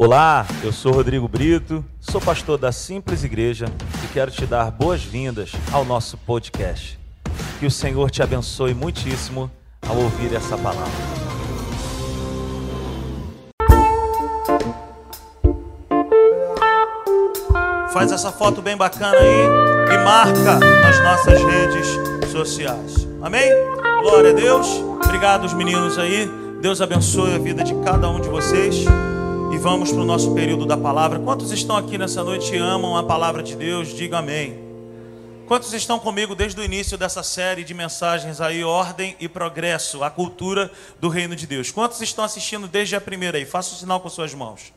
Olá, eu sou Rodrigo Brito, sou pastor da Simples Igreja e quero te dar boas-vindas ao nosso podcast. Que o Senhor te abençoe muitíssimo ao ouvir essa palavra. Faz essa foto bem bacana aí e marca nas nossas redes sociais. Amém? Glória a Deus. Obrigado, os meninos aí. Deus abençoe a vida de cada um de vocês vamos para o nosso período da palavra. Quantos estão aqui nessa noite e amam a palavra de Deus? Diga amém. Quantos estão comigo desde o início dessa série de mensagens aí, Ordem e Progresso, a cultura do reino de Deus? Quantos estão assistindo desde a primeira aí? Faça o um sinal com suas mãos.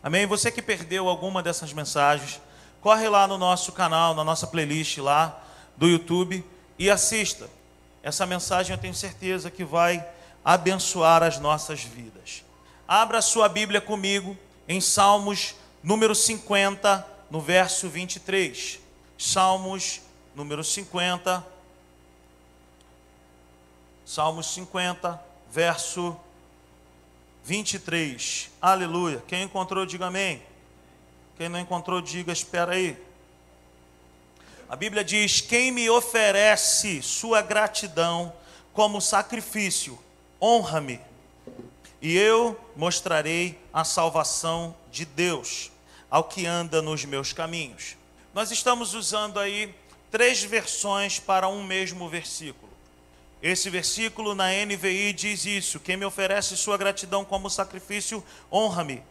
Amém? Você que perdeu alguma dessas mensagens, corre lá no nosso canal, na nossa playlist lá do YouTube e assista. Essa mensagem eu tenho certeza que vai abençoar as nossas vidas. Abra sua Bíblia comigo em Salmos número 50, no verso 23. Salmos número 50. Salmos 50, verso 23. Aleluia. Quem encontrou, diga amém. Quem não encontrou, diga espera aí. A Bíblia diz: Quem me oferece sua gratidão como sacrifício, honra-me e eu mostrarei a salvação de Deus ao que anda nos meus caminhos. Nós estamos usando aí três versões para um mesmo versículo. Esse versículo na NVI diz isso: Quem me oferece sua gratidão como sacrifício, honra-me,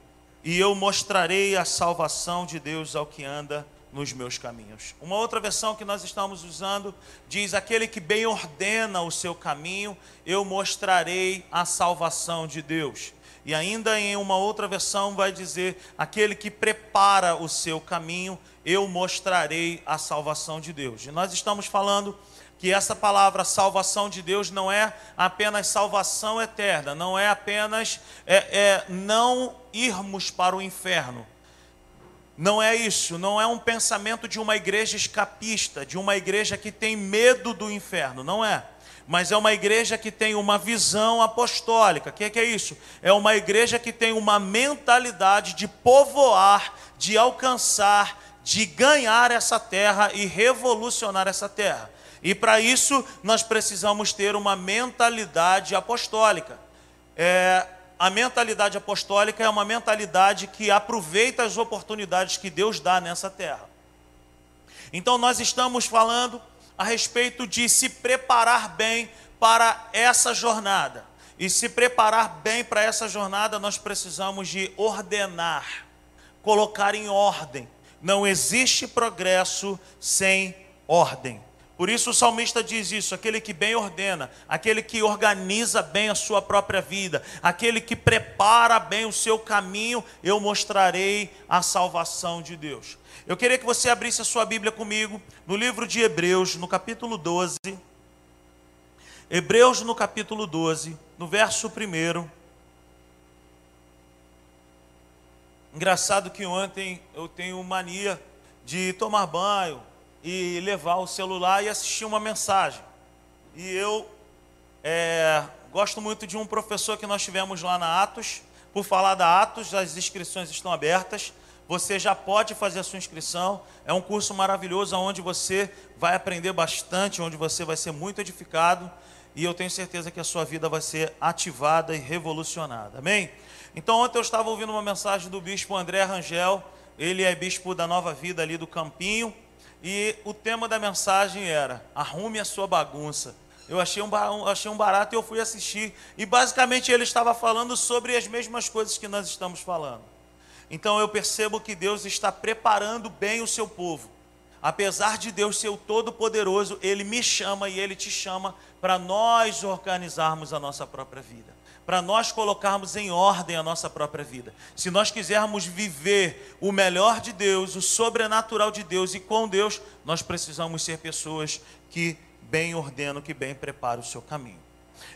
e eu mostrarei a salvação de Deus ao que anda nos meus caminhos. Uma outra versão que nós estamos usando diz: Aquele que bem ordena o seu caminho, eu mostrarei a salvação de Deus. E ainda em uma outra versão vai dizer: Aquele que prepara o seu caminho, eu mostrarei a salvação de Deus. E nós estamos falando que essa palavra salvação de Deus não é apenas salvação eterna, não é apenas é, é, não irmos para o inferno não é isso, não é um pensamento de uma igreja escapista, de uma igreja que tem medo do inferno, não é. Mas é uma igreja que tem uma visão apostólica. O que, é que é isso? É uma igreja que tem uma mentalidade de povoar, de alcançar, de ganhar essa terra e revolucionar essa terra. E para isso nós precisamos ter uma mentalidade apostólica. É, a mentalidade apostólica é uma mentalidade que aproveita as oportunidades que Deus dá nessa terra. Então, nós estamos falando a respeito de se preparar bem para essa jornada. E se preparar bem para essa jornada, nós precisamos de ordenar, colocar em ordem. Não existe progresso sem ordem. Por isso o salmista diz isso: aquele que bem ordena, aquele que organiza bem a sua própria vida, aquele que prepara bem o seu caminho, eu mostrarei a salvação de Deus. Eu queria que você abrisse a sua Bíblia comigo no livro de Hebreus, no capítulo 12. Hebreus, no capítulo 12, no verso 1. Engraçado que ontem eu tenho mania de tomar banho, e levar o celular e assistir uma mensagem. E eu é, gosto muito de um professor que nós tivemos lá na Atos. Por falar da Atos, as inscrições estão abertas. Você já pode fazer a sua inscrição. É um curso maravilhoso onde você vai aprender bastante, onde você vai ser muito edificado. E eu tenho certeza que a sua vida vai ser ativada e revolucionada. Amém? Então, ontem eu estava ouvindo uma mensagem do bispo André Rangel. Ele é bispo da Nova Vida ali do Campinho. E o tema da mensagem era: arrume a sua bagunça. Eu achei um, achei um barato e eu fui assistir. E basicamente ele estava falando sobre as mesmas coisas que nós estamos falando. Então eu percebo que Deus está preparando bem o seu povo. Apesar de Deus ser o Todo-Poderoso, Ele me chama e Ele te chama para nós organizarmos a nossa própria vida para nós colocarmos em ordem a nossa própria vida. Se nós quisermos viver o melhor de Deus, o sobrenatural de Deus e com Deus, nós precisamos ser pessoas que bem ordenam, que bem preparam o seu caminho.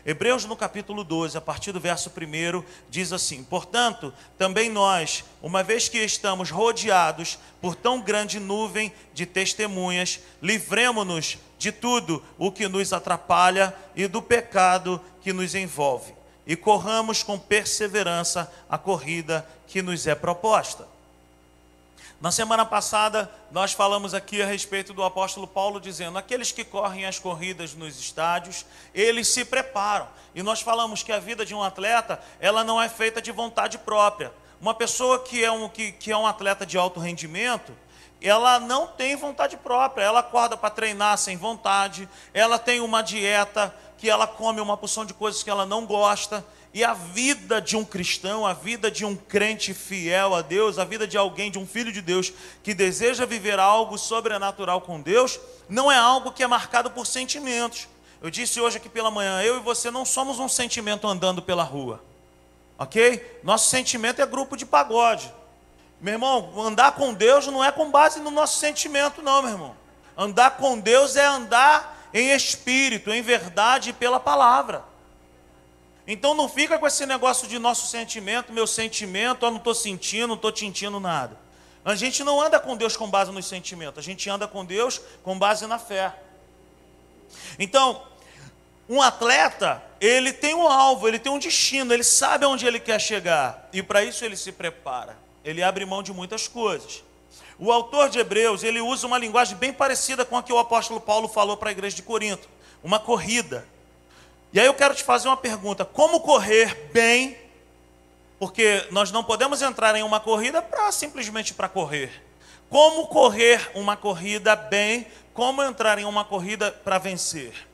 Hebreus no capítulo 12, a partir do verso 1, diz assim: Portanto, também nós, uma vez que estamos rodeados por tão grande nuvem de testemunhas, livremo-nos de tudo o que nos atrapalha e do pecado que nos envolve e corramos com perseverança a corrida que nos é proposta. Na semana passada, nós falamos aqui a respeito do apóstolo Paulo dizendo: aqueles que correm as corridas nos estádios, eles se preparam. E nós falamos que a vida de um atleta, ela não é feita de vontade própria. Uma pessoa que é um, que, que é um atleta de alto rendimento, ela não tem vontade própria, ela acorda para treinar sem vontade, ela tem uma dieta que ela come uma porção de coisas que ela não gosta, e a vida de um cristão, a vida de um crente fiel a Deus, a vida de alguém, de um filho de Deus que deseja viver algo sobrenatural com Deus, não é algo que é marcado por sentimentos. Eu disse hoje aqui pela manhã, eu e você não somos um sentimento andando pela rua. Ok? Nosso sentimento é grupo de pagode. Meu irmão, andar com Deus não é com base no nosso sentimento, não, meu irmão. Andar com Deus é andar em espírito, em verdade e pela palavra. Então não fica com esse negócio de nosso sentimento, meu sentimento, eu não estou sentindo, não estou sentindo nada. A gente não anda com Deus com base nos sentimentos, a gente anda com Deus com base na fé. Então, um atleta, ele tem um alvo, ele tem um destino, ele sabe aonde ele quer chegar, e para isso ele se prepara. Ele abre mão de muitas coisas. O autor de Hebreus, ele usa uma linguagem bem parecida com a que o apóstolo Paulo falou para a igreja de Corinto, uma corrida. E aí eu quero te fazer uma pergunta: como correr bem? Porque nós não podemos entrar em uma corrida para simplesmente para correr. Como correr uma corrida bem? Como entrar em uma corrida para vencer?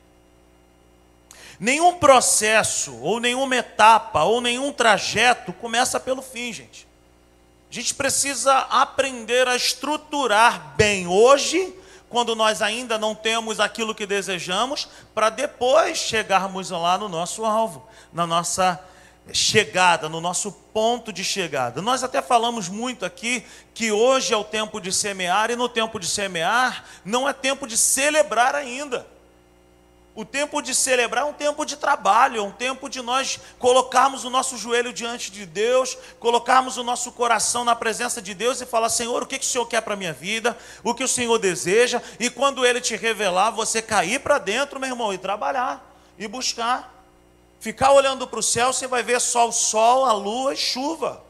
Nenhum processo, ou nenhuma etapa, ou nenhum trajeto começa pelo fim, gente. A gente precisa aprender a estruturar bem hoje quando nós ainda não temos aquilo que desejamos, para depois chegarmos lá no nosso alvo, na nossa chegada, no nosso ponto de chegada. Nós até falamos muito aqui que hoje é o tempo de semear, e no tempo de semear não é tempo de celebrar ainda. O tempo de celebrar é um tempo de trabalho, é um tempo de nós colocarmos o nosso joelho diante de Deus, colocarmos o nosso coração na presença de Deus e falar: Senhor, o que, que o Senhor quer para a minha vida, o que o Senhor deseja, e quando Ele te revelar, você cair para dentro, meu irmão, e trabalhar, e buscar. Ficar olhando para o céu, você vai ver só o sol, a lua e chuva.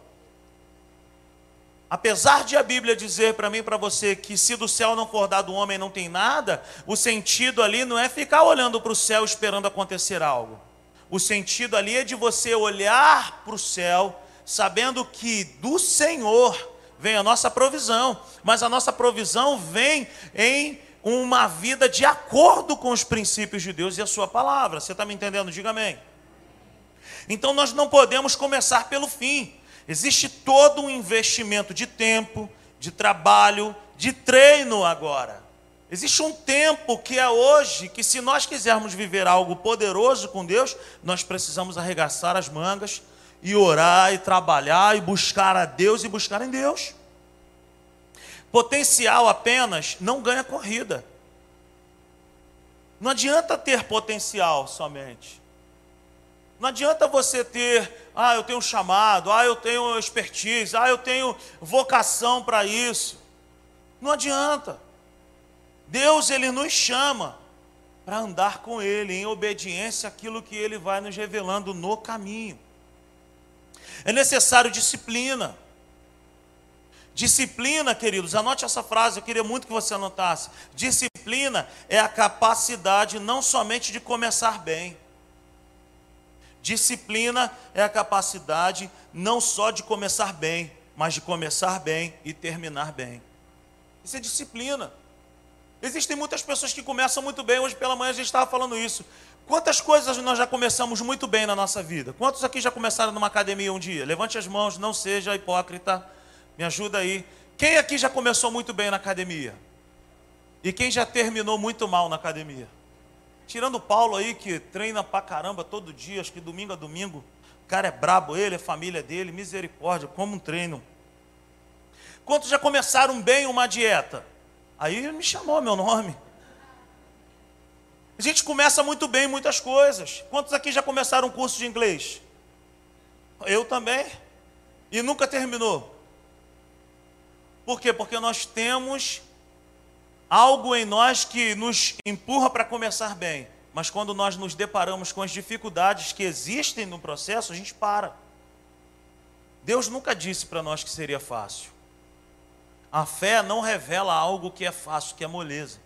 Apesar de a Bíblia dizer para mim e para você que se do céu não for dado o homem não tem nada, o sentido ali não é ficar olhando para o céu esperando acontecer algo. O sentido ali é de você olhar para o céu, sabendo que do Senhor vem a nossa provisão, mas a nossa provisão vem em uma vida de acordo com os princípios de Deus e a Sua palavra. Você está me entendendo? Diga amém. Então nós não podemos começar pelo fim. Existe todo um investimento de tempo, de trabalho, de treino agora. Existe um tempo que é hoje, que se nós quisermos viver algo poderoso com Deus, nós precisamos arregaçar as mangas e orar e trabalhar e buscar a Deus e buscar em Deus. Potencial apenas não ganha corrida. Não adianta ter potencial somente. Não adianta você ter, ah, eu tenho chamado, ah, eu tenho expertise, ah, eu tenho vocação para isso. Não adianta. Deus, Ele nos chama para andar com Ele, em obediência àquilo que Ele vai nos revelando no caminho. É necessário disciplina. Disciplina, queridos, anote essa frase, eu queria muito que você anotasse. Disciplina é a capacidade não somente de começar bem, Disciplina é a capacidade não só de começar bem, mas de começar bem e terminar bem. Isso é disciplina. Existem muitas pessoas que começam muito bem, hoje pela manhã a gente estava falando isso. Quantas coisas nós já começamos muito bem na nossa vida? Quantos aqui já começaram numa academia um dia? Levante as mãos, não seja hipócrita. Me ajuda aí. Quem aqui já começou muito bem na academia? E quem já terminou muito mal na academia? Tirando o Paulo aí, que treina pra caramba todo dia, acho que domingo a domingo. O cara é brabo, ele, a família dele, misericórdia, como um treino. Quantos já começaram bem uma dieta? Aí me chamou meu nome. A gente começa muito bem muitas coisas. Quantos aqui já começaram um curso de inglês? Eu também. E nunca terminou. Por quê? Porque nós temos algo em nós que nos empurra para começar bem, mas quando nós nos deparamos com as dificuldades que existem no processo, a gente para. Deus nunca disse para nós que seria fácil. A fé não revela algo que é fácil, que é moleza.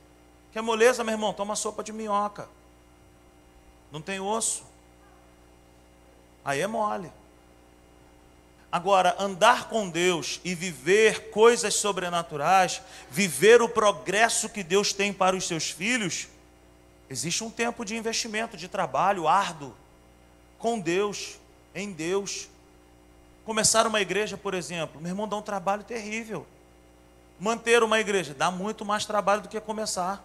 Que é moleza, meu irmão? Toma sopa de minhoca. Não tem osso. Aí é mole. Agora, andar com Deus e viver coisas sobrenaturais, viver o progresso que Deus tem para os seus filhos, existe um tempo de investimento, de trabalho árduo com Deus, em Deus. Começar uma igreja, por exemplo, meu irmão, dá um trabalho terrível. Manter uma igreja dá muito mais trabalho do que começar.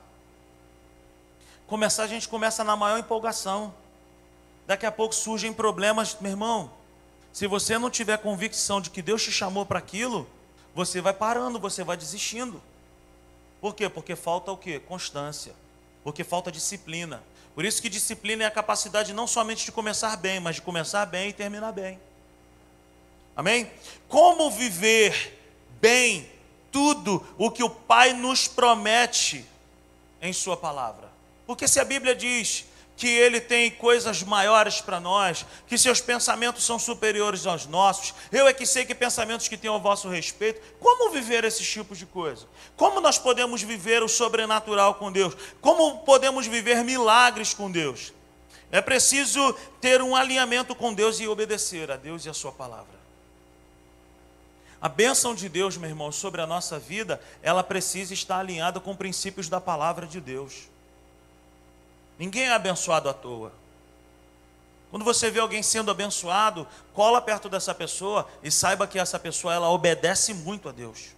Começar, a gente começa na maior empolgação. Daqui a pouco surgem problemas, meu irmão. Se você não tiver convicção de que Deus te chamou para aquilo, você vai parando, você vai desistindo. Por quê? Porque falta o quê? Constância. Porque falta disciplina. Por isso que disciplina é a capacidade não somente de começar bem, mas de começar bem e terminar bem. Amém? Como viver bem tudo o que o Pai nos promete em Sua palavra? Porque se a Bíblia diz que Ele tem coisas maiores para nós, que seus pensamentos são superiores aos nossos. Eu é que sei que pensamentos que tenho ao vosso respeito. Como viver esses tipos de coisa? Como nós podemos viver o sobrenatural com Deus? Como podemos viver milagres com Deus? É preciso ter um alinhamento com Deus e obedecer a Deus e a Sua palavra. A bênção de Deus, meu irmão, sobre a nossa vida, ela precisa estar alinhada com princípios da palavra de Deus. Ninguém é abençoado à toa. Quando você vê alguém sendo abençoado, cola perto dessa pessoa e saiba que essa pessoa ela obedece muito a Deus.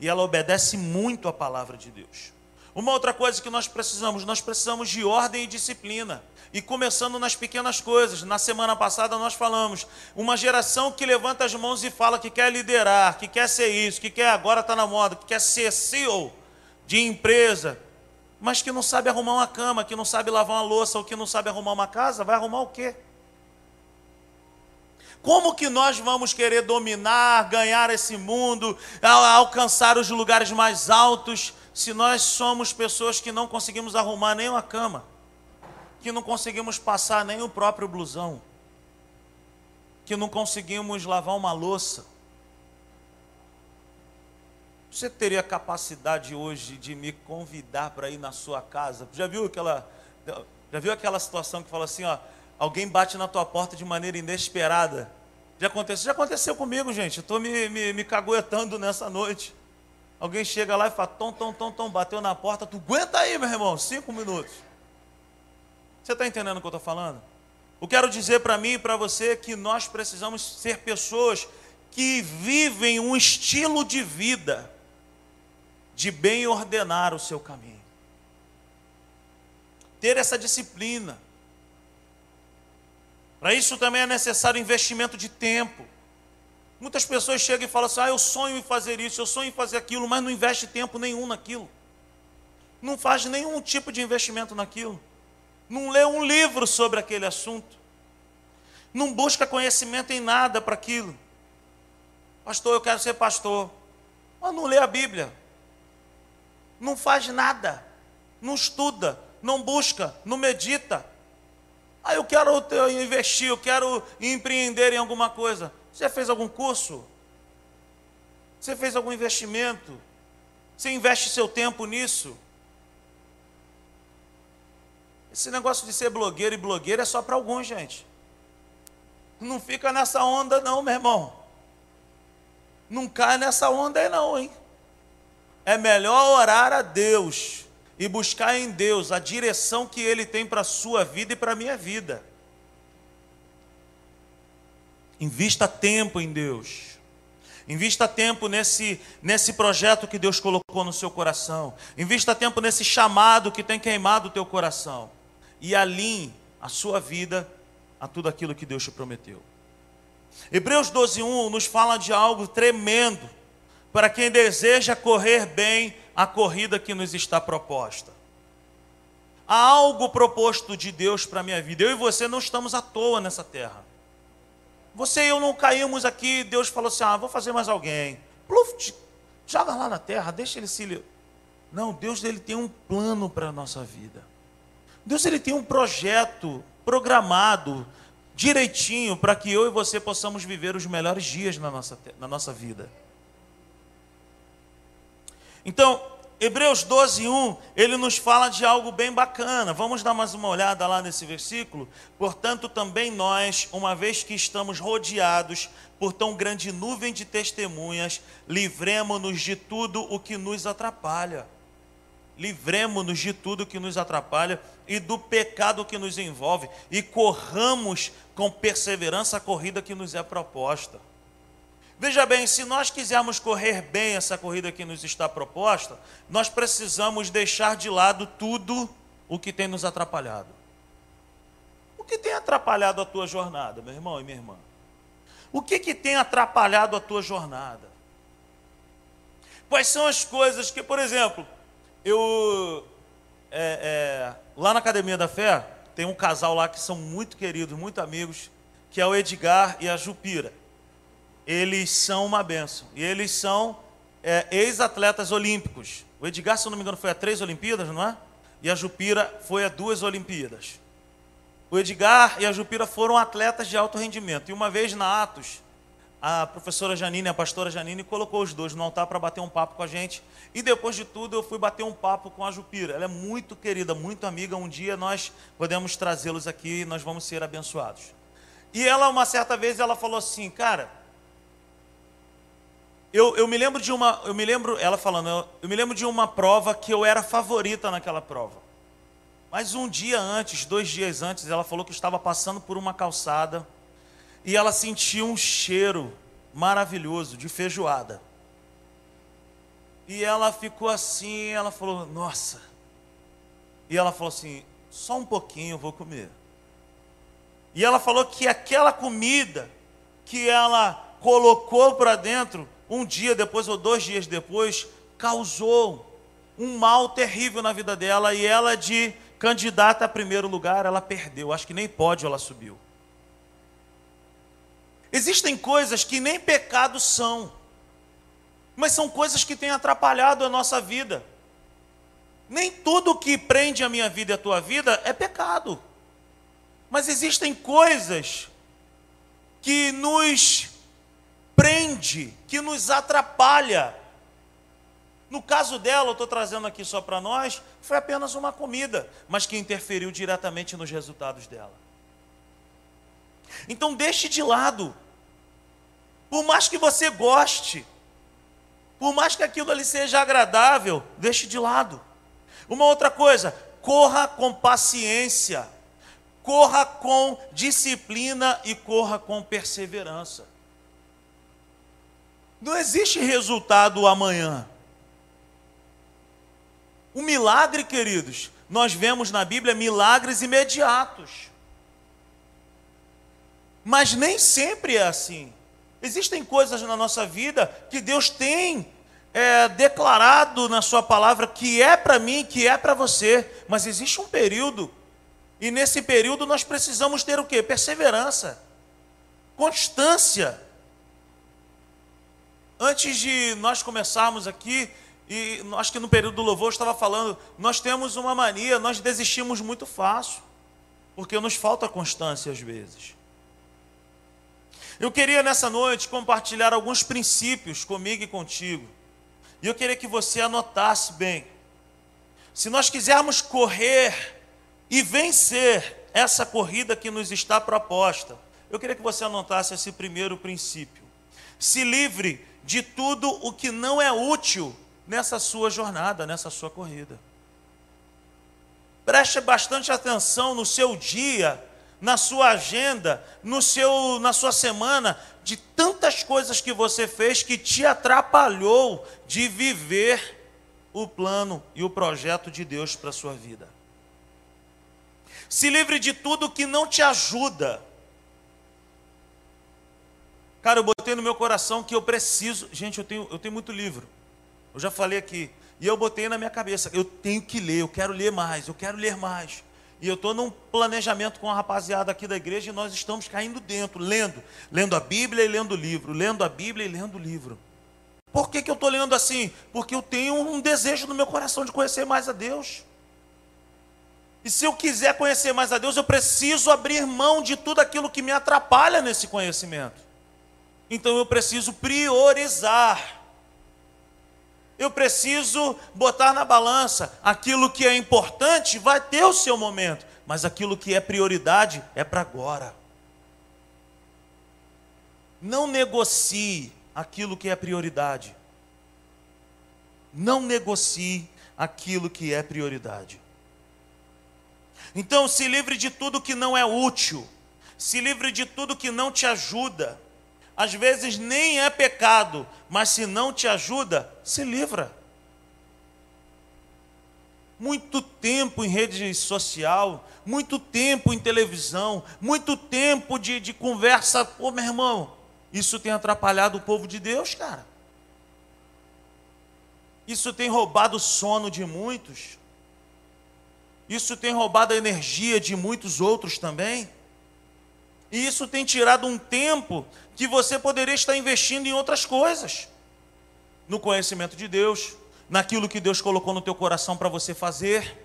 E ela obedece muito à palavra de Deus. Uma outra coisa que nós precisamos, nós precisamos de ordem e disciplina. E começando nas pequenas coisas. Na semana passada nós falamos, uma geração que levanta as mãos e fala que quer liderar, que quer ser isso, que quer agora está na moda, que quer ser CEO de empresa, mas que não sabe arrumar uma cama, que não sabe lavar uma louça, ou que não sabe arrumar uma casa, vai arrumar o quê? Como que nós vamos querer dominar, ganhar esse mundo, alcançar os lugares mais altos, se nós somos pessoas que não conseguimos arrumar nem uma cama, que não conseguimos passar nem o próprio blusão, que não conseguimos lavar uma louça? Você teria capacidade hoje de me convidar para ir na sua casa? Já viu aquela, já viu aquela situação que fala assim, ó, alguém bate na tua porta de maneira inesperada? Já aconteceu? Já aconteceu comigo, gente. Estou me, me, me caguetando nessa noite. Alguém chega lá e fala, tom, tom, tom, tom, bateu na porta, tu aguenta aí, meu irmão, cinco minutos. Você está entendendo o que eu estou falando? Eu quero dizer para mim e para você que nós precisamos ser pessoas que vivem um estilo de vida de bem ordenar o seu caminho. Ter essa disciplina. Para isso também é necessário investimento de tempo. Muitas pessoas chegam e falam assim: ah, eu sonho em fazer isso, eu sonho em fazer aquilo, mas não investe tempo nenhum naquilo. Não faz nenhum tipo de investimento naquilo. Não lê um livro sobre aquele assunto. Não busca conhecimento em nada para aquilo. Pastor, eu quero ser pastor. Mas não lê a Bíblia não faz nada, não estuda, não busca, não medita. Ah, eu quero investir, eu quero empreender em alguma coisa. Você fez algum curso? Você fez algum investimento? Você investe seu tempo nisso? Esse negócio de ser blogueiro e blogueira é só para alguns, gente. Não fica nessa onda, não, meu irmão. Não cai nessa onda aí, não, hein? É melhor orar a Deus e buscar em Deus a direção que Ele tem para a sua vida e para a minha vida. Invista tempo em Deus. Invista tempo nesse, nesse projeto que Deus colocou no seu coração. Invista tempo nesse chamado que tem queimado o teu coração. E alinhe a sua vida a tudo aquilo que Deus te prometeu. Hebreus 12:1 nos fala de algo tremendo para quem deseja correr bem a corrida que nos está proposta. Há algo proposto de Deus para a minha vida. Eu e você não estamos à toa nessa terra. Você e eu não caímos aqui, Deus falou assim: ah, vou fazer mais alguém. Pluf, joga lá na terra, deixa ele se. Não, Deus ele tem um plano para a nossa vida. Deus ele tem um projeto programado direitinho para que eu e você possamos viver os melhores dias na nossa, na nossa vida. Então, Hebreus 12, 1, ele nos fala de algo bem bacana. Vamos dar mais uma olhada lá nesse versículo? Portanto, também nós, uma vez que estamos rodeados por tão grande nuvem de testemunhas, livremos-nos de tudo o que nos atrapalha. Livremos-nos de tudo que nos atrapalha e do pecado que nos envolve, e corramos com perseverança a corrida que nos é proposta. Veja bem, se nós quisermos correr bem essa corrida que nos está proposta, nós precisamos deixar de lado tudo o que tem nos atrapalhado. O que tem atrapalhado a tua jornada, meu irmão e minha irmã? O que, que tem atrapalhado a tua jornada? Quais são as coisas que, por exemplo, eu é, é, lá na Academia da Fé tem um casal lá que são muito queridos, muito amigos, que é o Edgar e a Jupira eles são uma benção. E eles são é, ex-atletas olímpicos. O Edgar, se eu não me engano, foi a três Olimpíadas, não é? E a Jupira foi a duas Olimpíadas. O Edgar e a Jupira foram atletas de alto rendimento. E uma vez na Atos, a professora Janine, a pastora Janine, colocou os dois no altar para bater um papo com a gente. E depois de tudo, eu fui bater um papo com a Jupira. Ela é muito querida, muito amiga. Um dia nós podemos trazê-los aqui e nós vamos ser abençoados. E ela, uma certa vez, ela falou assim, cara, eu, eu me lembro de uma, eu me lembro, ela falando, eu, eu me lembro de uma prova que eu era favorita naquela prova. Mas um dia antes, dois dias antes, ela falou que estava passando por uma calçada e ela sentiu um cheiro maravilhoso de feijoada. E ela ficou assim, ela falou, nossa. E ela falou assim, só um pouquinho eu vou comer. E ela falou que aquela comida que ela colocou para dentro um dia depois ou dois dias depois, causou um mal terrível na vida dela e ela, de candidata a primeiro lugar, ela perdeu. Acho que nem pode ela subiu. Existem coisas que nem pecados são, mas são coisas que têm atrapalhado a nossa vida. Nem tudo que prende a minha vida e a tua vida é pecado. Mas existem coisas que nos prende, que nos atrapalha. No caso dela, eu estou trazendo aqui só para nós, foi apenas uma comida, mas que interferiu diretamente nos resultados dela. Então deixe de lado. Por mais que você goste, por mais que aquilo ali seja agradável, deixe de lado. Uma outra coisa, corra com paciência, corra com disciplina e corra com perseverança. Não existe resultado amanhã. O milagre, queridos, nós vemos na Bíblia milagres imediatos. Mas nem sempre é assim. Existem coisas na nossa vida que Deus tem é, declarado na Sua palavra que é para mim, que é para você, mas existe um período, e nesse período nós precisamos ter o que? Perseverança, constância. Antes de nós começarmos aqui, e acho que no período do louvor eu estava falando, nós temos uma mania, nós desistimos muito fácil, porque nos falta constância às vezes. Eu queria nessa noite compartilhar alguns princípios comigo e contigo. E eu queria que você anotasse bem. Se nós quisermos correr e vencer essa corrida que nos está proposta, eu queria que você anotasse esse primeiro princípio. Se livre de tudo o que não é útil nessa sua jornada, nessa sua corrida. Preste bastante atenção no seu dia, na sua agenda, no seu, na sua semana, de tantas coisas que você fez que te atrapalhou de viver o plano e o projeto de Deus para a sua vida. Se livre de tudo que não te ajuda Cara, eu botei no meu coração que eu preciso. Gente, eu tenho, eu tenho muito livro. Eu já falei aqui. E eu botei na minha cabeça, eu tenho que ler, eu quero ler mais, eu quero ler mais. E eu estou num planejamento com a rapaziada aqui da igreja e nós estamos caindo dentro, lendo, lendo a Bíblia e lendo o livro, lendo a Bíblia e lendo o livro. Por que, que eu estou lendo assim? Porque eu tenho um desejo no meu coração de conhecer mais a Deus. E se eu quiser conhecer mais a Deus, eu preciso abrir mão de tudo aquilo que me atrapalha nesse conhecimento. Então eu preciso priorizar. Eu preciso botar na balança aquilo que é importante vai ter o seu momento, mas aquilo que é prioridade é para agora. Não negocie aquilo que é prioridade. Não negocie aquilo que é prioridade. Então, se livre de tudo que não é útil, se livre de tudo que não te ajuda. Às vezes nem é pecado, mas se não te ajuda, se livra. Muito tempo em rede social, muito tempo em televisão, muito tempo de, de conversa. Pô, meu irmão, isso tem atrapalhado o povo de Deus, cara. Isso tem roubado o sono de muitos. Isso tem roubado a energia de muitos outros também. E isso tem tirado um tempo que você poderia estar investindo em outras coisas. No conhecimento de Deus, naquilo que Deus colocou no teu coração para você fazer.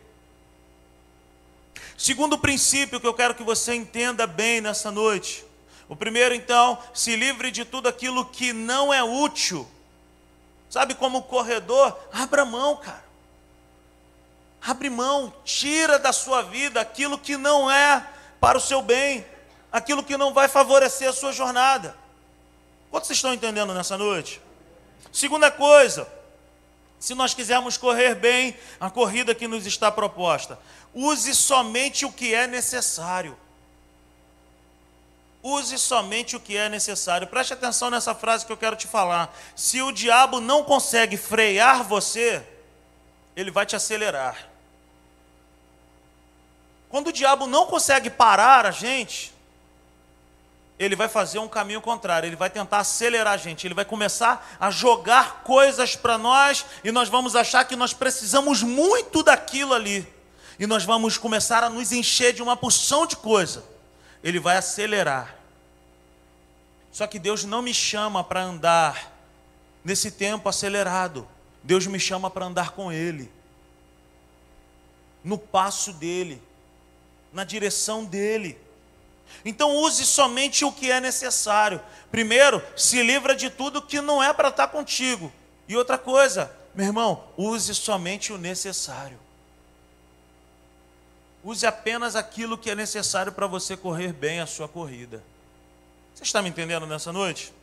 Segundo princípio que eu quero que você entenda bem nessa noite. O primeiro, então, se livre de tudo aquilo que não é útil. Sabe como corredor? Abra mão, cara. Abre mão, tira da sua vida aquilo que não é para o seu bem, aquilo que não vai favorecer a sua jornada. Quantos estão entendendo nessa noite? Segunda coisa, se nós quisermos correr bem a corrida que nos está proposta, use somente o que é necessário. Use somente o que é necessário. Preste atenção nessa frase que eu quero te falar. Se o diabo não consegue frear você, ele vai te acelerar. Quando o diabo não consegue parar a gente, ele vai fazer um caminho contrário, ele vai tentar acelerar a gente, ele vai começar a jogar coisas para nós e nós vamos achar que nós precisamos muito daquilo ali. E nós vamos começar a nos encher de uma porção de coisa ele vai acelerar. Só que Deus não me chama para andar nesse tempo acelerado. Deus me chama para andar com Ele, no passo dEle, na direção dEle. Então use somente o que é necessário. Primeiro, se livra de tudo que não é para estar contigo. E outra coisa, meu irmão, use somente o necessário. Use apenas aquilo que é necessário para você correr bem a sua corrida. Você está me entendendo nessa noite?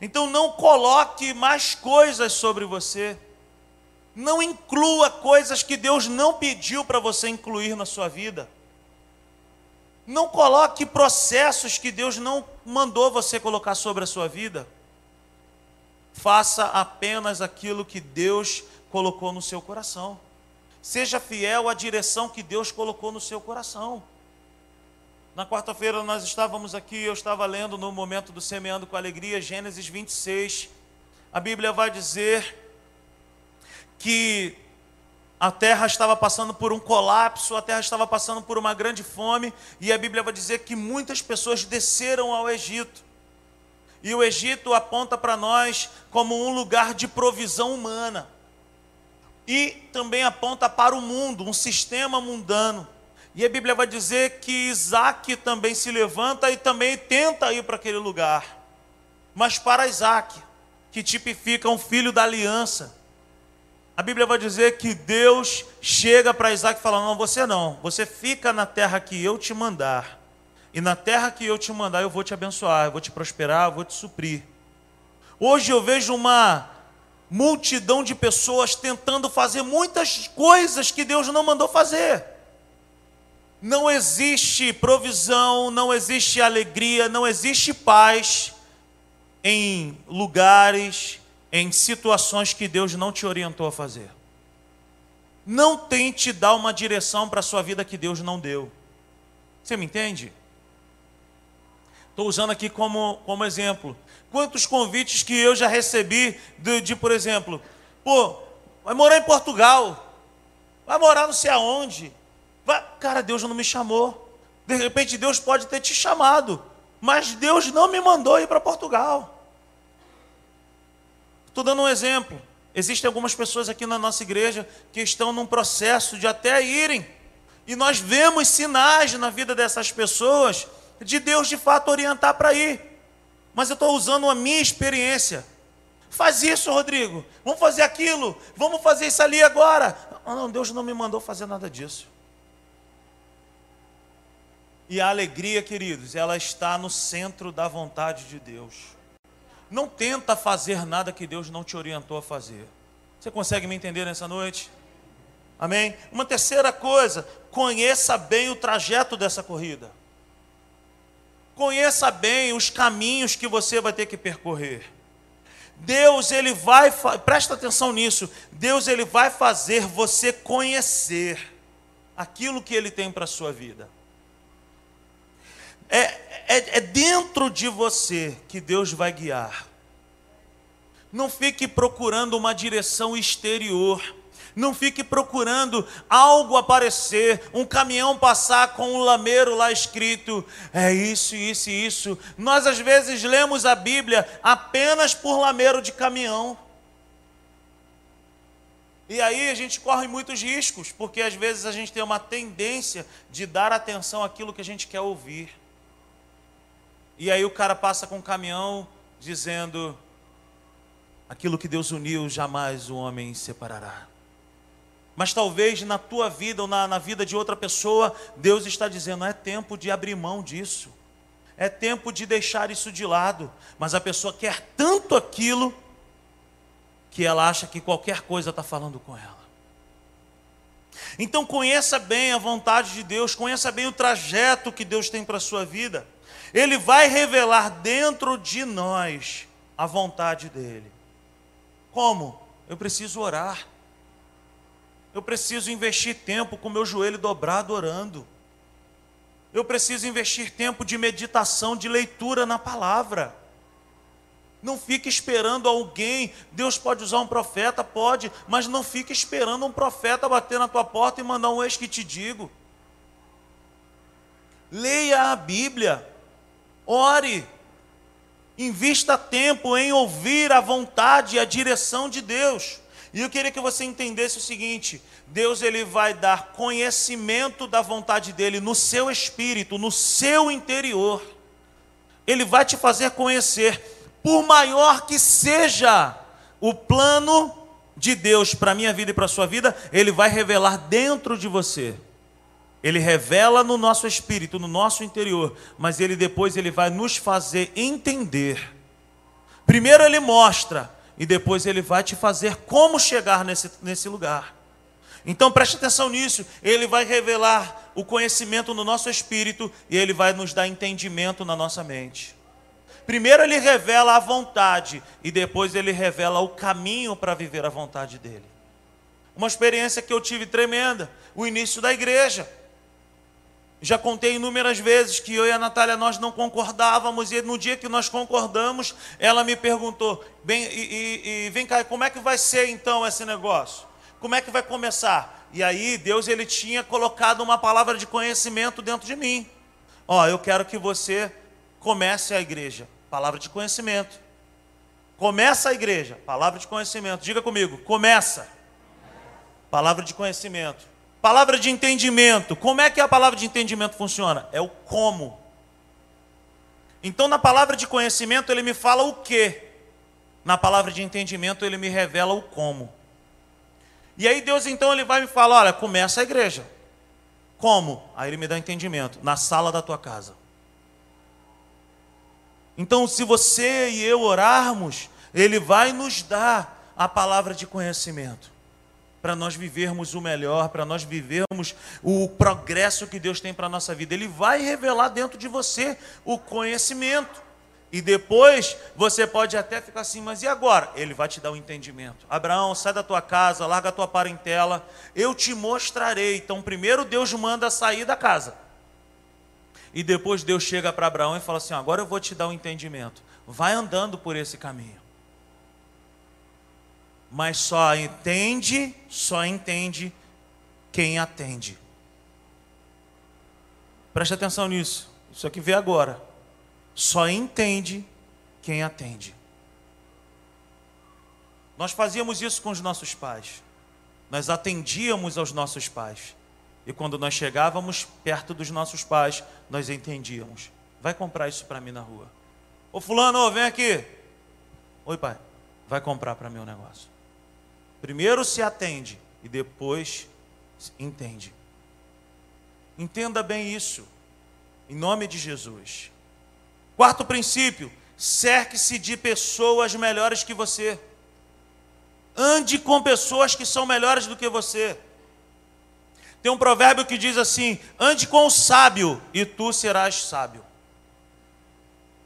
Então não coloque mais coisas sobre você. Não inclua coisas que Deus não pediu para você incluir na sua vida. Não coloque processos que Deus não mandou você colocar sobre a sua vida. Faça apenas aquilo que Deus colocou no seu coração. Seja fiel à direção que Deus colocou no seu coração. Na quarta-feira nós estávamos aqui, eu estava lendo no momento do Semeando com Alegria, Gênesis 26. A Bíblia vai dizer que a terra estava passando por um colapso, a terra estava passando por uma grande fome, e a Bíblia vai dizer que muitas pessoas desceram ao Egito. E o Egito aponta para nós como um lugar de provisão humana e também aponta para o mundo, um sistema mundano. E a Bíblia vai dizer que Isaac também se levanta e também tenta ir para aquele lugar. Mas para Isaac, que tipifica um filho da aliança, a Bíblia vai dizer que Deus chega para Isaac e fala: Não, você não, você fica na terra que eu te mandar. E na terra que eu te mandar, eu vou te abençoar, eu vou te prosperar, eu vou te suprir. Hoje eu vejo uma multidão de pessoas tentando fazer muitas coisas que Deus não mandou fazer. Não existe provisão, não existe alegria, não existe paz em lugares, em situações que Deus não te orientou a fazer. Não tente dar uma direção para a sua vida que Deus não deu. Você me entende? Estou usando aqui como, como exemplo. Quantos convites que eu já recebi de, de, por exemplo, pô, vai morar em Portugal, vai morar não sei aonde. Vai... Cara, Deus não me chamou. De repente Deus pode ter te chamado, mas Deus não me mandou ir para Portugal. Estou dando um exemplo. Existem algumas pessoas aqui na nossa igreja que estão num processo de até irem E nós vemos sinais na vida dessas pessoas de Deus de fato orientar para ir. Mas eu estou usando a minha experiência. Faz isso, Rodrigo. Vamos fazer aquilo. Vamos fazer isso ali agora. Não, Deus não me mandou fazer nada disso. E a alegria, queridos, ela está no centro da vontade de Deus. Não tenta fazer nada que Deus não te orientou a fazer. Você consegue me entender nessa noite? Amém? Uma terceira coisa, conheça bem o trajeto dessa corrida. Conheça bem os caminhos que você vai ter que percorrer. Deus, ele vai, presta atenção nisso. Deus, ele vai fazer você conhecer aquilo que ele tem para a sua vida. É, é, é dentro de você que Deus vai guiar. Não fique procurando uma direção exterior. Não fique procurando algo aparecer, um caminhão passar com um lameiro lá escrito, é isso, isso e isso. Nós às vezes lemos a Bíblia apenas por lameiro de caminhão. E aí a gente corre muitos riscos, porque às vezes a gente tem uma tendência de dar atenção àquilo que a gente quer ouvir. E aí o cara passa com um caminhão dizendo: aquilo que Deus uniu, jamais o homem separará. Mas talvez na tua vida ou na, na vida de outra pessoa, Deus está dizendo: é tempo de abrir mão disso, é tempo de deixar isso de lado. Mas a pessoa quer tanto aquilo que ela acha que qualquer coisa está falando com ela. Então conheça bem a vontade de Deus, conheça bem o trajeto que Deus tem para a sua vida. Ele vai revelar dentro de nós a vontade dele. Como? Eu preciso orar. Eu preciso investir tempo com meu joelho dobrado orando. Eu preciso investir tempo de meditação, de leitura na palavra. Não fique esperando alguém. Deus pode usar um profeta, pode, mas não fique esperando um profeta bater na tua porta e mandar um ex que te digo. Leia a Bíblia, ore, invista tempo em ouvir a vontade e a direção de Deus. E eu queria que você entendesse o seguinte: Deus ele vai dar conhecimento da vontade dele no seu espírito, no seu interior. Ele vai te fazer conhecer, por maior que seja o plano de Deus para a minha vida e para a sua vida, ele vai revelar dentro de você. Ele revela no nosso espírito, no nosso interior, mas ele depois ele vai nos fazer entender. Primeiro ele mostra, e depois ele vai te fazer como chegar nesse, nesse lugar. Então preste atenção nisso, ele vai revelar o conhecimento no nosso espírito e ele vai nos dar entendimento na nossa mente. Primeiro ele revela a vontade e depois ele revela o caminho para viver a vontade dele. Uma experiência que eu tive tremenda, o início da igreja. Já contei inúmeras vezes que eu e a Natália nós não concordávamos, e no dia que nós concordamos, ela me perguntou: bem, e, e, e, vem cá, como é que vai ser então esse negócio? Como é que vai começar? E aí Deus ele tinha colocado uma palavra de conhecimento dentro de mim. Ó, eu quero que você comece a igreja. Palavra de conhecimento. Começa a igreja. Palavra de conhecimento. Diga comigo, começa. Palavra de conhecimento. Palavra de entendimento. Como é que a palavra de entendimento funciona? É o como. Então, na palavra de conhecimento, ele me fala o que. Na palavra de entendimento, ele me revela o como. E aí, Deus, então, ele vai me falar: olha, começa a igreja. Como? Aí ele me dá entendimento. Na sala da tua casa. Então, se você e eu orarmos, ele vai nos dar a palavra de conhecimento para nós vivermos o melhor, para nós vivermos o progresso que Deus tem para a nossa vida. Ele vai revelar dentro de você o conhecimento. E depois você pode até ficar assim, mas e agora? Ele vai te dar o um entendimento. Abraão, sai da tua casa, larga a tua parentela, eu te mostrarei. Então, primeiro Deus manda sair da casa. E depois Deus chega para Abraão e fala assim: agora eu vou te dar o um entendimento. Vai andando por esse caminho mas só entende, só entende quem atende. Preste atenção nisso. Isso aqui vê agora. Só entende quem atende. Nós fazíamos isso com os nossos pais. Nós atendíamos aos nossos pais. E quando nós chegávamos perto dos nossos pais, nós entendíamos. Vai comprar isso para mim na rua. Ô fulano, vem aqui. Oi, pai. Vai comprar para mim um negócio. Primeiro se atende e depois entende. Entenda bem isso. Em nome de Jesus. Quarto princípio: cerque-se de pessoas melhores que você. Ande com pessoas que são melhores do que você. Tem um provérbio que diz assim: ande com o sábio e tu serás sábio.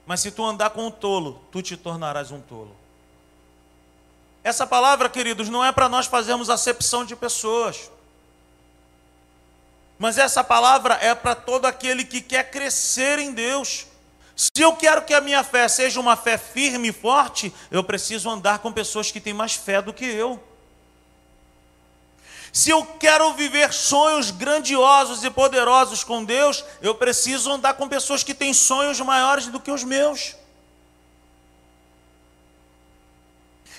Mas se tu andar com o tolo, tu te tornarás um tolo. Essa palavra, queridos, não é para nós fazermos acepção de pessoas. Mas essa palavra é para todo aquele que quer crescer em Deus. Se eu quero que a minha fé seja uma fé firme e forte, eu preciso andar com pessoas que têm mais fé do que eu. Se eu quero viver sonhos grandiosos e poderosos com Deus, eu preciso andar com pessoas que têm sonhos maiores do que os meus.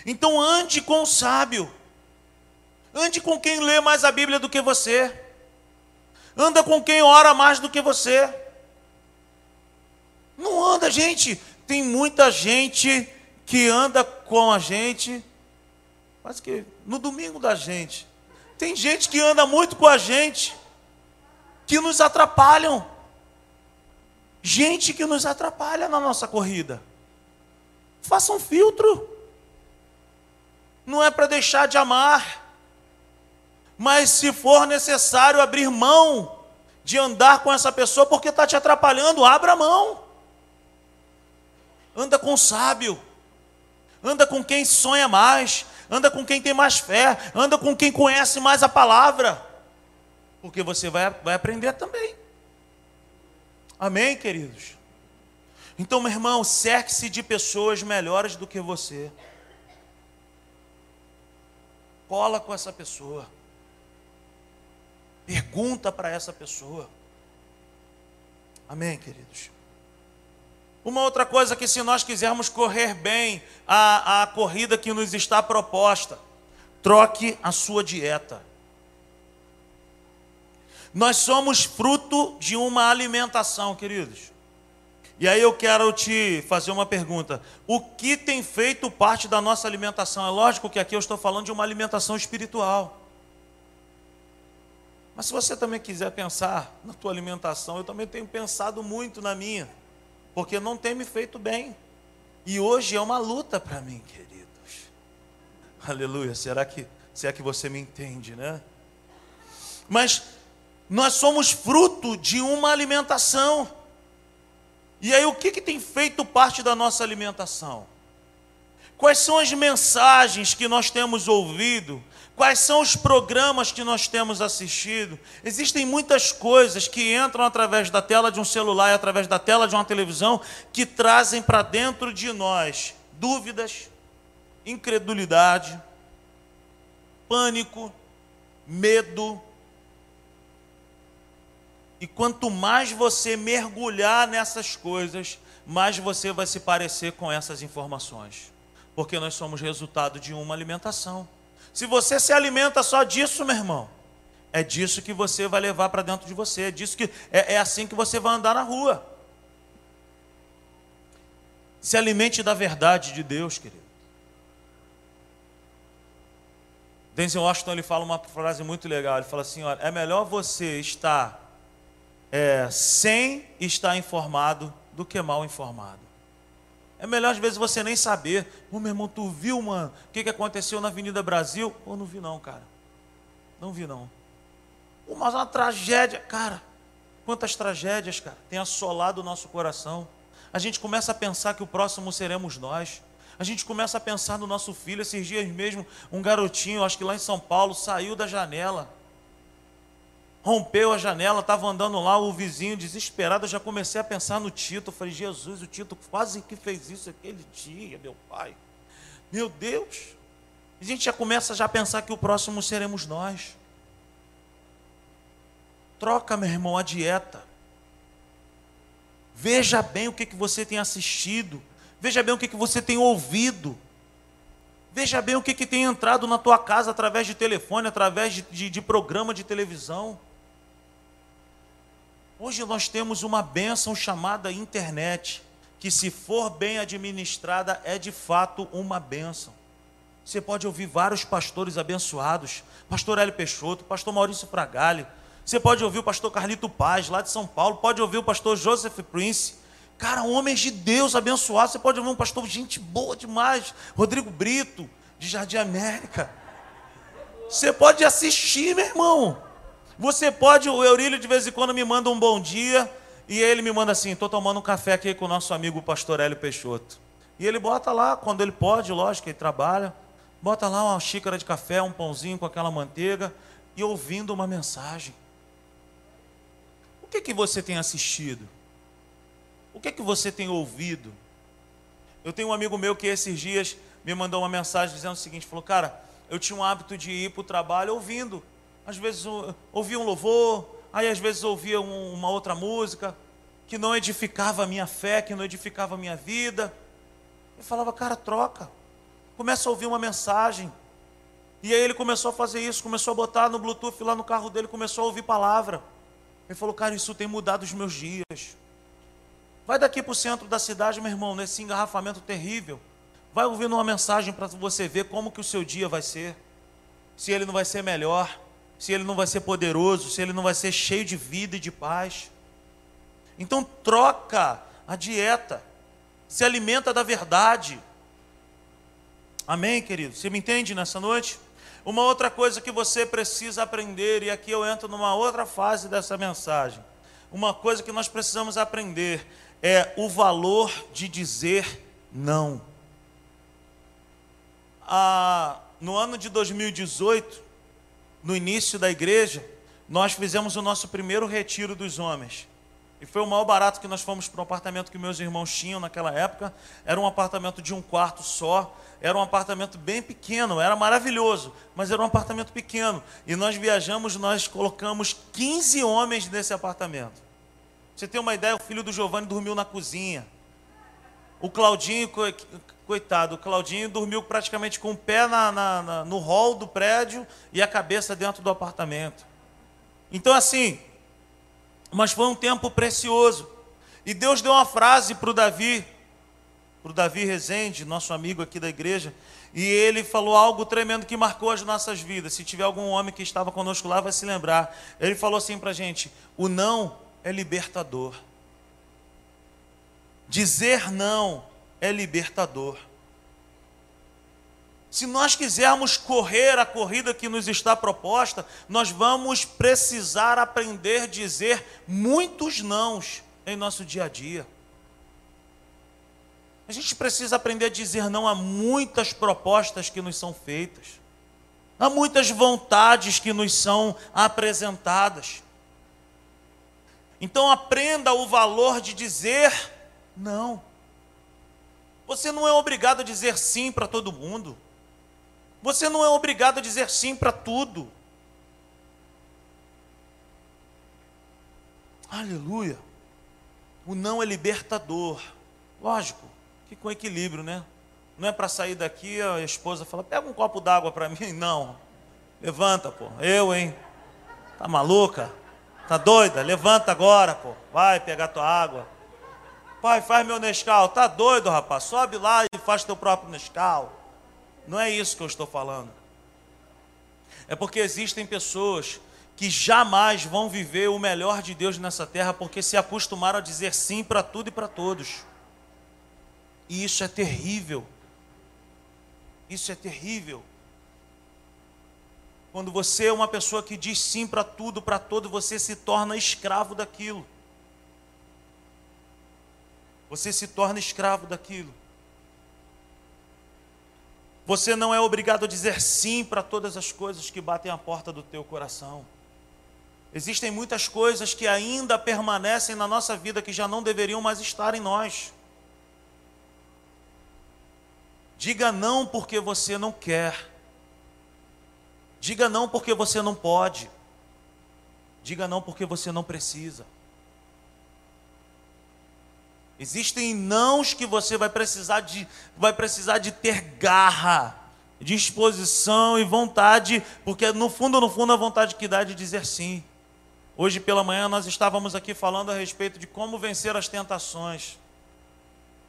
Então ande com o sábio. Ande com quem lê mais a Bíblia do que você. Anda com quem ora mais do que você. Não anda, gente. Tem muita gente que anda com a gente, mas que no domingo da gente. Tem gente que anda muito com a gente, que nos atrapalham. Gente que nos atrapalha na nossa corrida. Faça um filtro. Não é para deixar de amar mas se for necessário abrir mão de andar com essa pessoa porque está te atrapalhando, abra mão. Anda com o sábio, anda com quem sonha mais, anda com quem tem mais fé, anda com quem conhece mais a palavra, porque você vai, vai aprender também. Amém, queridos? Então, meu irmão, cerque-se de pessoas melhores do que você. Cola com essa pessoa. Pergunta para essa pessoa. Amém, queridos? Uma outra coisa que, se nós quisermos correr bem a, a corrida que nos está proposta, troque a sua dieta. Nós somos fruto de uma alimentação, queridos. E aí eu quero te fazer uma pergunta: o que tem feito parte da nossa alimentação? É lógico que aqui eu estou falando de uma alimentação espiritual. Mas se você também quiser pensar na tua alimentação, eu também tenho pensado muito na minha, porque não tem me feito bem. E hoje é uma luta para mim, queridos. Aleluia. Será que, será que você me entende, né? Mas nós somos fruto de uma alimentação. E aí, o que, que tem feito parte da nossa alimentação? Quais são as mensagens que nós temos ouvido Quais são os programas que nós temos assistido? Existem muitas coisas que entram através da tela de um celular e através da tela de uma televisão que trazem para dentro de nós dúvidas, incredulidade, pânico, medo. E quanto mais você mergulhar nessas coisas, mais você vai se parecer com essas informações. Porque nós somos resultado de uma alimentação. Se você se alimenta só disso, meu irmão, é disso que você vai levar para dentro de você, é disso que é, é assim que você vai andar na rua. Se alimente da verdade de Deus, querido. Denzel Washington ele fala uma frase muito legal. Ele fala assim: olha, é melhor você estar é, sem estar informado do que mal informado. É melhor às vezes você nem saber. Ô meu irmão, tu viu, mano, o que, que aconteceu na Avenida Brasil? Pô, não vi não, cara. Não vi não. Pô, mas uma tragédia. Cara, quantas tragédias, cara, tem assolado o nosso coração. A gente começa a pensar que o próximo seremos nós. A gente começa a pensar no nosso filho. Esses dias mesmo, um garotinho, acho que lá em São Paulo, saiu da janela rompeu a janela, estava andando lá, o vizinho desesperado, eu já comecei a pensar no Tito, falei, Jesus, o Tito quase que fez isso aquele dia, meu pai. Meu Deus. A gente já começa já a pensar que o próximo seremos nós. Troca, meu irmão, a dieta. Veja bem o que, que você tem assistido. Veja bem o que, que você tem ouvido. Veja bem o que, que tem entrado na tua casa através de telefone, através de, de, de programa de televisão. Hoje nós temos uma bênção chamada internet, que se for bem administrada é de fato uma bênção. Você pode ouvir vários pastores abençoados, pastor Hélio Peixoto, pastor Maurício Fragali, você pode ouvir o pastor Carlito Paz, lá de São Paulo, pode ouvir o pastor Joseph Prince, cara, homens de Deus abençoados, você pode ouvir um pastor, gente boa demais, Rodrigo Brito, de Jardim América, você pode assistir, meu irmão, você pode, o Eurílio de vez em quando me manda um bom dia e ele me manda assim: estou tomando um café aqui com o nosso amigo pastor Hélio Peixoto. E ele bota lá, quando ele pode, lógico, ele trabalha, bota lá uma xícara de café, um pãozinho com aquela manteiga e ouvindo uma mensagem. O que, que você tem assistido? O que, que você tem ouvido? Eu tenho um amigo meu que esses dias me mandou uma mensagem dizendo o seguinte: falou, cara, eu tinha um hábito de ir para o trabalho ouvindo às vezes ouvia um louvor, aí às vezes ouvia uma outra música que não edificava a minha fé, que não edificava a minha vida. Eu falava, cara, troca. Começa a ouvir uma mensagem. E aí ele começou a fazer isso, começou a botar no Bluetooth lá no carro dele, começou a ouvir palavra. Ele falou, cara, isso tem mudado os meus dias. Vai daqui para o centro da cidade, meu irmão, nesse engarrafamento terrível. Vai ouvindo uma mensagem para você ver como que o seu dia vai ser. Se ele não vai ser melhor se ele não vai ser poderoso, se ele não vai ser cheio de vida e de paz. Então troca a dieta, se alimenta da verdade. Amém, querido? Você me entende nessa noite? Uma outra coisa que você precisa aprender, e aqui eu entro numa outra fase dessa mensagem. Uma coisa que nós precisamos aprender é o valor de dizer não. Ah, no ano de 2018, no início da igreja, nós fizemos o nosso primeiro retiro dos homens. E foi o maior barato que nós fomos para um apartamento que meus irmãos tinham naquela época. Era um apartamento de um quarto só. Era um apartamento bem pequeno, era maravilhoso, mas era um apartamento pequeno. E nós viajamos, nós colocamos 15 homens nesse apartamento. Você tem uma ideia, o filho do Giovanni dormiu na cozinha. O Claudinho, coitado, o Claudinho dormiu praticamente com o pé na, na, na, no hall do prédio e a cabeça dentro do apartamento. Então, assim, mas foi um tempo precioso. E Deus deu uma frase para o Davi, para o Davi Rezende, nosso amigo aqui da igreja, e ele falou algo tremendo que marcou as nossas vidas. Se tiver algum homem que estava conosco lá, vai se lembrar. Ele falou assim para a gente: o não é libertador. Dizer não é libertador. Se nós quisermos correr a corrida que nos está proposta, nós vamos precisar aprender a dizer muitos nãos em nosso dia a dia. A gente precisa aprender a dizer não a muitas propostas que nos são feitas, a muitas vontades que nos são apresentadas. Então aprenda o valor de dizer não. Você não é obrigado a dizer sim para todo mundo. Você não é obrigado a dizer sim para tudo. Aleluia. O não é libertador. Lógico, que com equilíbrio, né? Não é para sair daqui a esposa fala: pega um copo d'água para mim. Não. Levanta, pô. Eu, hein? Tá maluca? Tá doida? Levanta agora, pô. Vai pegar tua água. Pai, faz meu Nescau. Tá doido, rapaz? Sobe lá e faz teu próprio Nescau. Não é isso que eu estou falando. É porque existem pessoas que jamais vão viver o melhor de Deus nessa terra porque se acostumaram a dizer sim para tudo e para todos. E isso é terrível. Isso é terrível. Quando você é uma pessoa que diz sim para tudo, para todo, você se torna escravo daquilo você se torna escravo daquilo. Você não é obrigado a dizer sim para todas as coisas que batem à porta do teu coração. Existem muitas coisas que ainda permanecem na nossa vida que já não deveriam mais estar em nós. Diga não porque você não quer. Diga não porque você não pode. Diga não porque você não precisa. Existem nãos que você vai precisar de, vai precisar de ter garra, disposição e vontade, porque no fundo, no fundo, a vontade que dá é de dizer sim. Hoje pela manhã nós estávamos aqui falando a respeito de como vencer as tentações.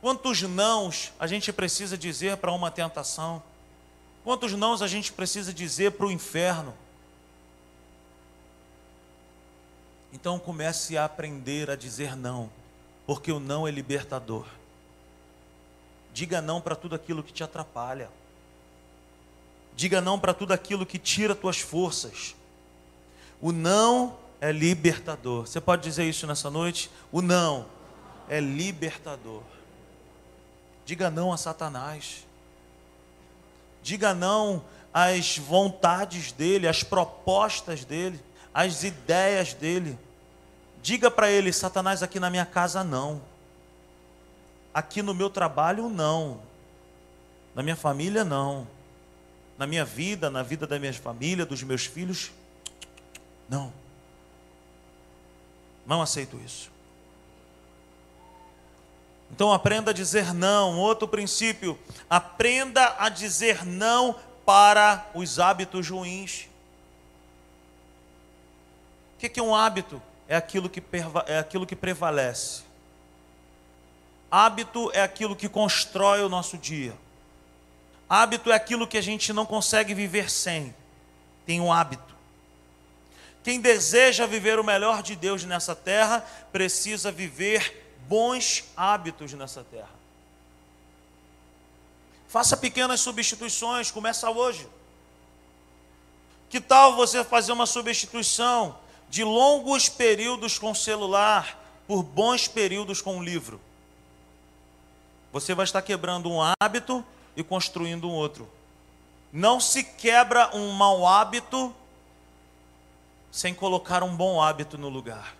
Quantos nãos a gente precisa dizer para uma tentação? Quantos nãos a gente precisa dizer para o inferno? Então comece a aprender a dizer não, porque o não é libertador. Diga não para tudo aquilo que te atrapalha. Diga não para tudo aquilo que tira tuas forças. O não é libertador. Você pode dizer isso nessa noite? O não é libertador. Diga não a Satanás. Diga não às vontades dele, às propostas dele, às ideias dele. Diga para ele: Satanás, aqui na minha casa não. Aqui no meu trabalho não. Na minha família não. Na minha vida, na vida da minha família, dos meus filhos, não. Não aceito isso. Então aprenda a dizer não. Outro princípio, aprenda a dizer não para os hábitos ruins. O que é um hábito? É aquilo que, é aquilo que prevalece. Hábito é aquilo que constrói o nosso dia. Hábito é aquilo que a gente não consegue viver sem. Tem um hábito. Quem deseja viver o melhor de Deus nessa terra, precisa viver bons hábitos nessa terra. Faça pequenas substituições, começa hoje. Que tal você fazer uma substituição de longos períodos com celular por bons períodos com livro? Você vai estar quebrando um hábito e construindo um outro. Não se quebra um mau hábito sem colocar um bom hábito no lugar.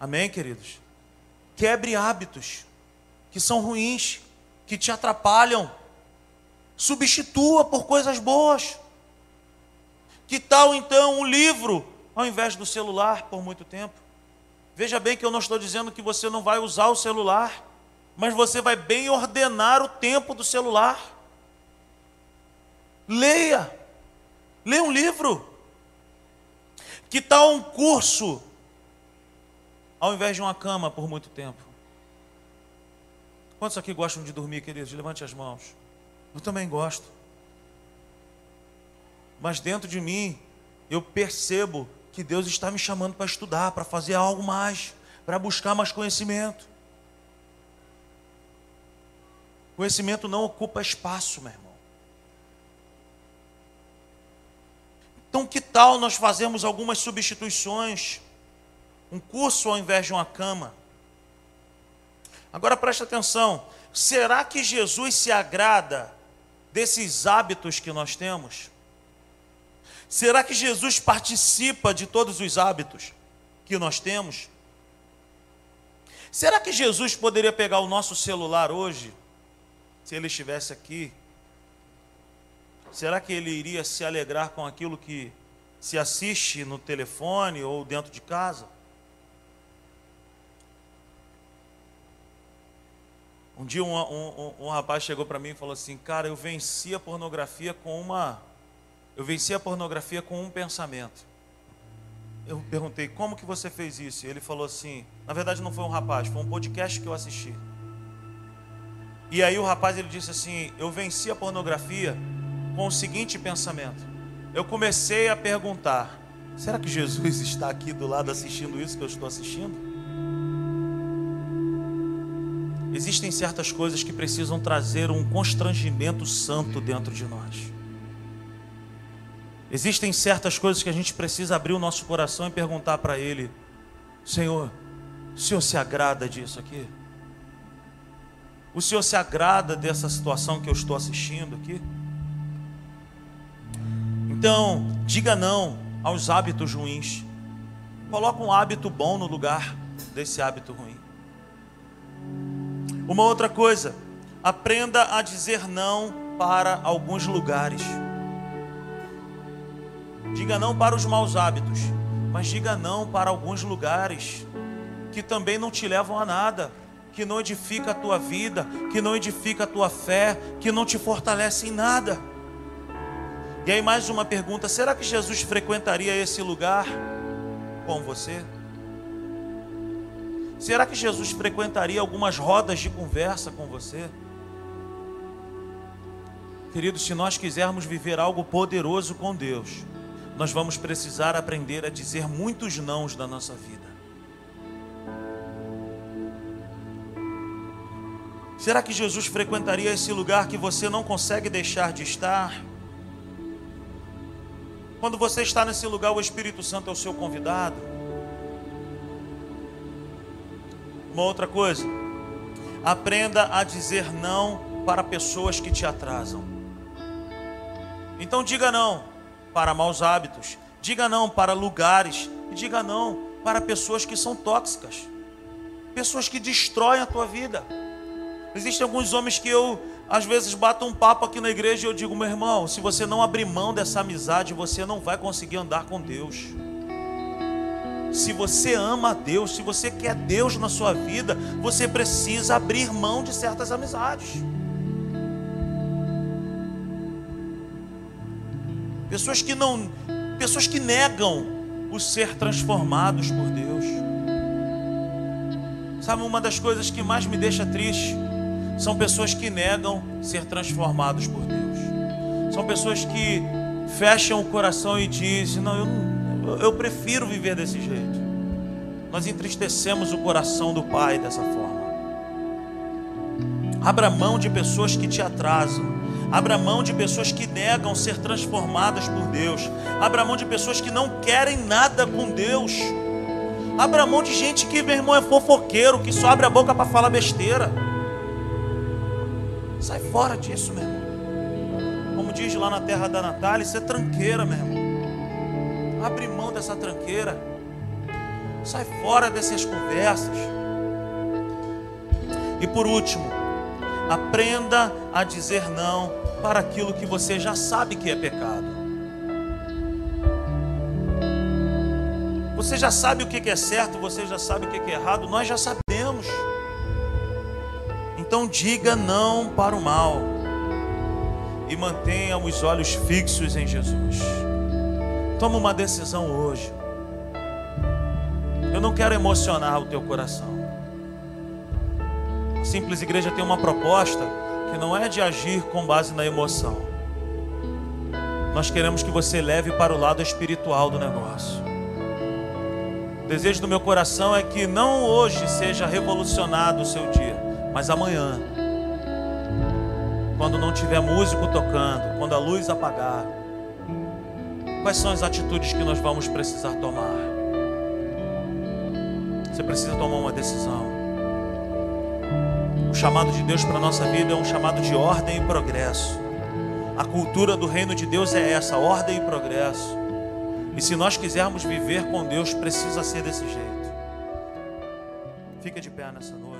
Amém, queridos? Quebre hábitos que são ruins, que te atrapalham. Substitua por coisas boas. Que tal então um livro ao invés do celular por muito tempo? Veja bem que eu não estou dizendo que você não vai usar o celular, mas você vai bem ordenar o tempo do celular. Leia. Leia um livro. Que tal um curso ao invés de uma cama por muito tempo. Quantos aqui gostam de dormir, queridos? Levante as mãos. Eu também gosto. Mas dentro de mim, eu percebo que Deus está me chamando para estudar, para fazer algo mais, para buscar mais conhecimento. Conhecimento não ocupa espaço, meu irmão. Então, que tal nós fazermos algumas substituições? um curso ao invés de uma cama. Agora preste atenção: será que Jesus se agrada desses hábitos que nós temos? Será que Jesus participa de todos os hábitos que nós temos? Será que Jesus poderia pegar o nosso celular hoje, se ele estivesse aqui? Será que ele iria se alegrar com aquilo que se assiste no telefone ou dentro de casa? Um dia um, um, um rapaz chegou para mim e falou assim, cara, eu venci a pornografia com uma. Eu venci a pornografia com um pensamento. Eu perguntei, como que você fez isso? Ele falou assim, na verdade não foi um rapaz, foi um podcast que eu assisti. E aí o rapaz ele disse assim, eu venci a pornografia com o seguinte pensamento. Eu comecei a perguntar, será que Jesus está aqui do lado assistindo isso que eu estou assistindo? Existem certas coisas que precisam trazer um constrangimento santo dentro de nós. Existem certas coisas que a gente precisa abrir o nosso coração e perguntar para Ele: Senhor, o Senhor se agrada disso aqui? O Senhor se agrada dessa situação que eu estou assistindo aqui? Então, diga não aos hábitos ruins. Coloque um hábito bom no lugar desse hábito ruim. Uma outra coisa, aprenda a dizer não para alguns lugares. Diga não para os maus hábitos, mas diga não para alguns lugares que também não te levam a nada, que não edifica a tua vida, que não edifica a tua fé, que não te fortalece em nada. E aí, mais uma pergunta: será que Jesus frequentaria esse lugar com você? Será que Jesus frequentaria algumas rodas de conversa com você? Querido, se nós quisermos viver algo poderoso com Deus, nós vamos precisar aprender a dizer muitos nãos da nossa vida. Será que Jesus frequentaria esse lugar que você não consegue deixar de estar? Quando você está nesse lugar, o Espírito Santo é o seu convidado. Uma outra coisa, aprenda a dizer não para pessoas que te atrasam. Então diga não para maus hábitos, diga não para lugares, e diga não para pessoas que são tóxicas, pessoas que destroem a tua vida. Existem alguns homens que eu, às vezes, bato um papo aqui na igreja e eu digo, meu irmão, se você não abrir mão dessa amizade, você não vai conseguir andar com Deus. Se você ama a Deus, se você quer Deus na sua vida, você precisa abrir mão de certas amizades. Pessoas que não, pessoas que negam o ser transformados por Deus. Sabe uma das coisas que mais me deixa triste? São pessoas que negam ser transformados por Deus. São pessoas que fecham o coração e dizem: Não, eu, eu prefiro viver desse jeito. Nós entristecemos o coração do Pai dessa forma. Abra mão de pessoas que te atrasam. Abra mão de pessoas que negam ser transformadas por Deus. Abra mão de pessoas que não querem nada com Deus. Abra mão de gente que, meu irmão, é fofoqueiro, que só abre a boca para falar besteira. Sai fora disso, meu irmão. Como diz lá na terra da Natália, isso é tranqueira, meu irmão. Abre mão dessa tranqueira. Sai fora dessas conversas. E por último, aprenda a dizer não para aquilo que você já sabe que é pecado. Você já sabe o que é certo, você já sabe o que é errado, nós já sabemos. Então diga não para o mal e mantenha os olhos fixos em Jesus. Toma uma decisão hoje. Eu não quero emocionar o teu coração. Simples Igreja tem uma proposta que não é de agir com base na emoção. Nós queremos que você leve para o lado espiritual do negócio. O desejo do meu coração é que não hoje seja revolucionado o seu dia mas amanhã, quando não tiver músico tocando, quando a luz apagar, quais são as atitudes que nós vamos precisar tomar? Você precisa tomar uma decisão. Chamado de Deus para a nossa vida é um chamado de ordem e progresso. A cultura do reino de Deus é essa, ordem e progresso. E se nós quisermos viver com Deus, precisa ser desse jeito. Fica de pé nessa noite.